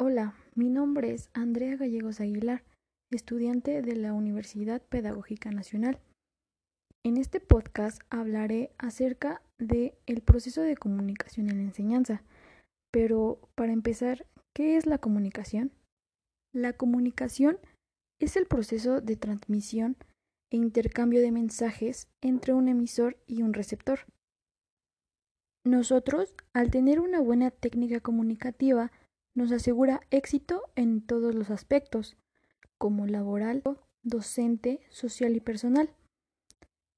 Hola, mi nombre es Andrea Gallegos Aguilar, estudiante de la Universidad Pedagógica Nacional. En este podcast hablaré acerca de el proceso de comunicación en la enseñanza. Pero para empezar, ¿qué es la comunicación? La comunicación es el proceso de transmisión e intercambio de mensajes entre un emisor y un receptor. Nosotros, al tener una buena técnica comunicativa, nos asegura éxito en todos los aspectos, como laboral, docente, social y personal.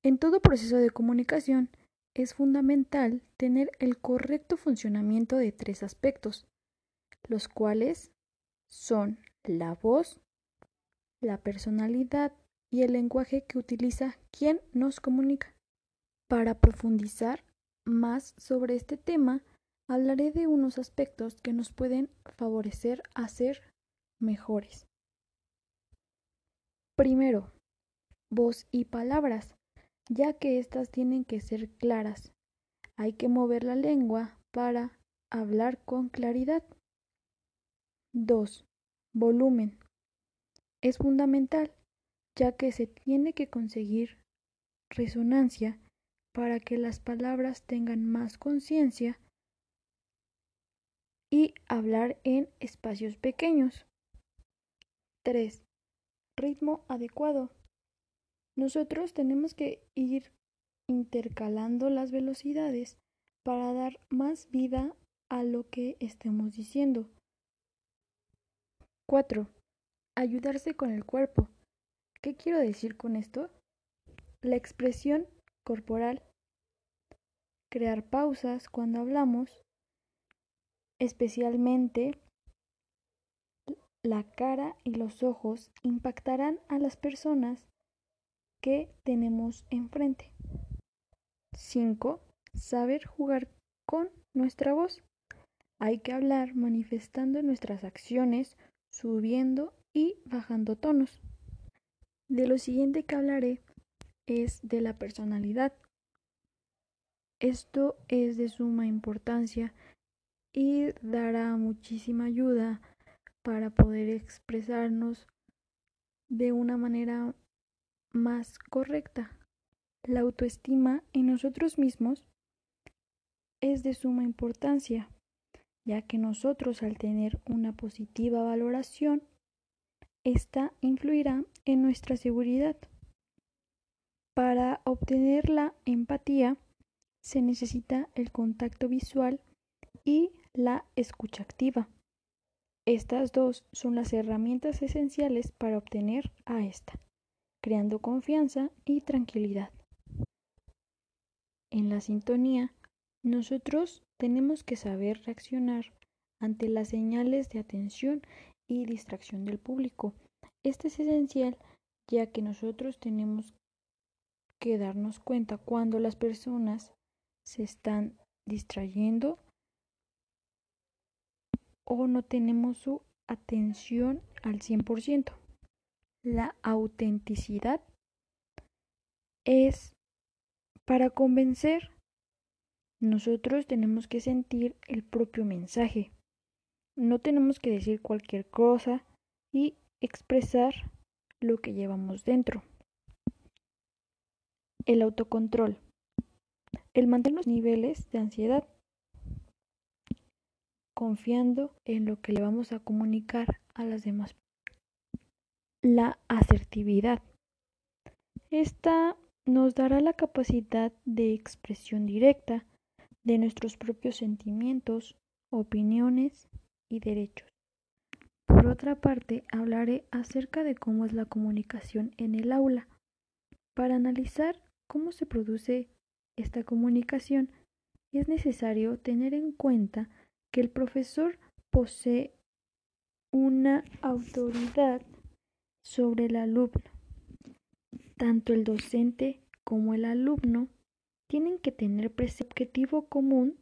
En todo proceso de comunicación es fundamental tener el correcto funcionamiento de tres aspectos, los cuales son la voz, la personalidad y el lenguaje que utiliza quien nos comunica. Para profundizar más sobre este tema, hablaré de unos aspectos que nos pueden favorecer a ser mejores. Primero, voz y palabras, ya que éstas tienen que ser claras. Hay que mover la lengua para hablar con claridad. 2. Volumen. Es fundamental, ya que se tiene que conseguir resonancia para que las palabras tengan más conciencia y hablar en espacios pequeños. 3. Ritmo adecuado. Nosotros tenemos que ir intercalando las velocidades para dar más vida a lo que estemos diciendo. 4. Ayudarse con el cuerpo. ¿Qué quiero decir con esto? La expresión corporal. Crear pausas cuando hablamos especialmente la cara y los ojos impactarán a las personas que tenemos enfrente. 5. Saber jugar con nuestra voz. Hay que hablar manifestando nuestras acciones, subiendo y bajando tonos. De lo siguiente que hablaré es de la personalidad. Esto es de suma importancia y dará muchísima ayuda para poder expresarnos de una manera más correcta. La autoestima en nosotros mismos es de suma importancia, ya que nosotros al tener una positiva valoración, esta influirá en nuestra seguridad. Para obtener la empatía se necesita el contacto visual y la escucha activa. Estas dos son las herramientas esenciales para obtener a esta, creando confianza y tranquilidad. En la sintonía, nosotros tenemos que saber reaccionar ante las señales de atención y distracción del público. Este es esencial ya que nosotros tenemos que darnos cuenta cuando las personas se están distrayendo o no tenemos su atención al 100%. La autenticidad es para convencer. Nosotros tenemos que sentir el propio mensaje. No tenemos que decir cualquier cosa y expresar lo que llevamos dentro. El autocontrol. El mantener los niveles de ansiedad confiando en lo que le vamos a comunicar a las demás. La asertividad. Esta nos dará la capacidad de expresión directa de nuestros propios sentimientos, opiniones y derechos. Por otra parte, hablaré acerca de cómo es la comunicación en el aula. Para analizar cómo se produce esta comunicación, es necesario tener en cuenta que el profesor posee una autoridad sobre el alumno. Tanto el docente como el alumno tienen que tener objetivo común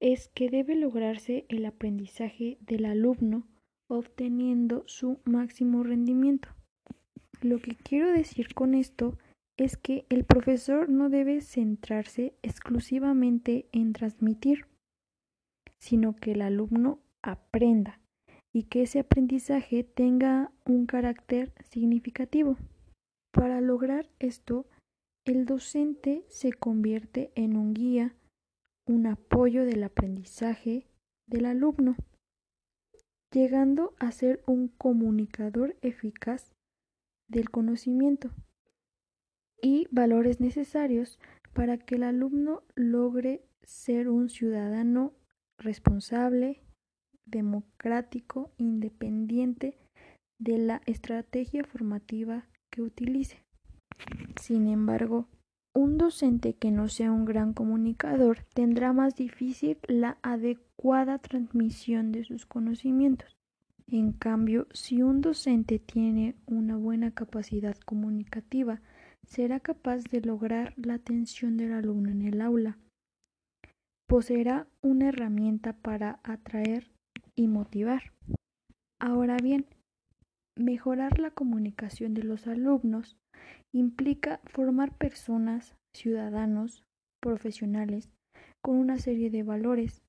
es que debe lograrse el aprendizaje del alumno obteniendo su máximo rendimiento. Lo que quiero decir con esto es que el profesor no debe centrarse exclusivamente en transmitir sino que el alumno aprenda. y que ese aprendizaje tenga un carácter significativo. Para lograr esto, el docente se convierte en un guía, un apoyo del aprendizaje del alumno, llegando a ser un comunicador eficaz del conocimiento y valores necesarios para que el alumno logre ser un ciudadano responsable, democrático, independiente de la estrategia formativa que utilice. Sin embargo, un docente que no sea un gran comunicador tendrá más difícil la adecuada transmisión de sus conocimientos. En cambio, si un docente tiene una buena capacidad comunicativa, será capaz de lograr la atención del alumno en el aula. Poseerá una herramienta para atraer y motivar. Ahora bien, mejorar la comunicación de los alumnos implica formar personas, ciudadanos, profesionales, con una serie de valores,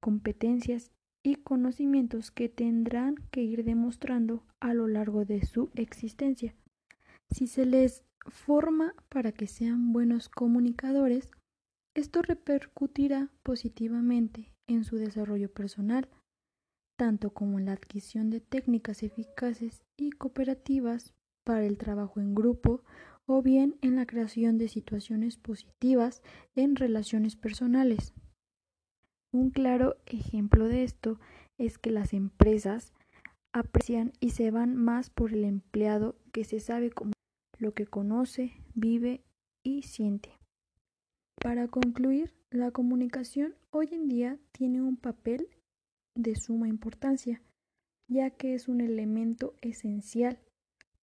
competencias y conocimientos que tendrán que ir demostrando a lo largo de su existencia. Si se les forma para que sean buenos comunicadores, esto repercutirá positivamente en su desarrollo personal, tanto como en la adquisición de técnicas eficaces y cooperativas para el trabajo en grupo o bien en la creación de situaciones positivas en relaciones personales. Un claro ejemplo de esto es que las empresas aprecian y se van más por el empleado que se sabe como lo que conoce, vive y siente. Para concluir, la comunicación hoy en día tiene un papel de suma importancia, ya que es un elemento esencial,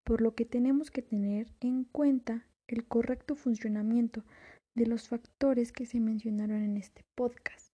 por lo que tenemos que tener en cuenta el correcto funcionamiento de los factores que se mencionaron en este podcast.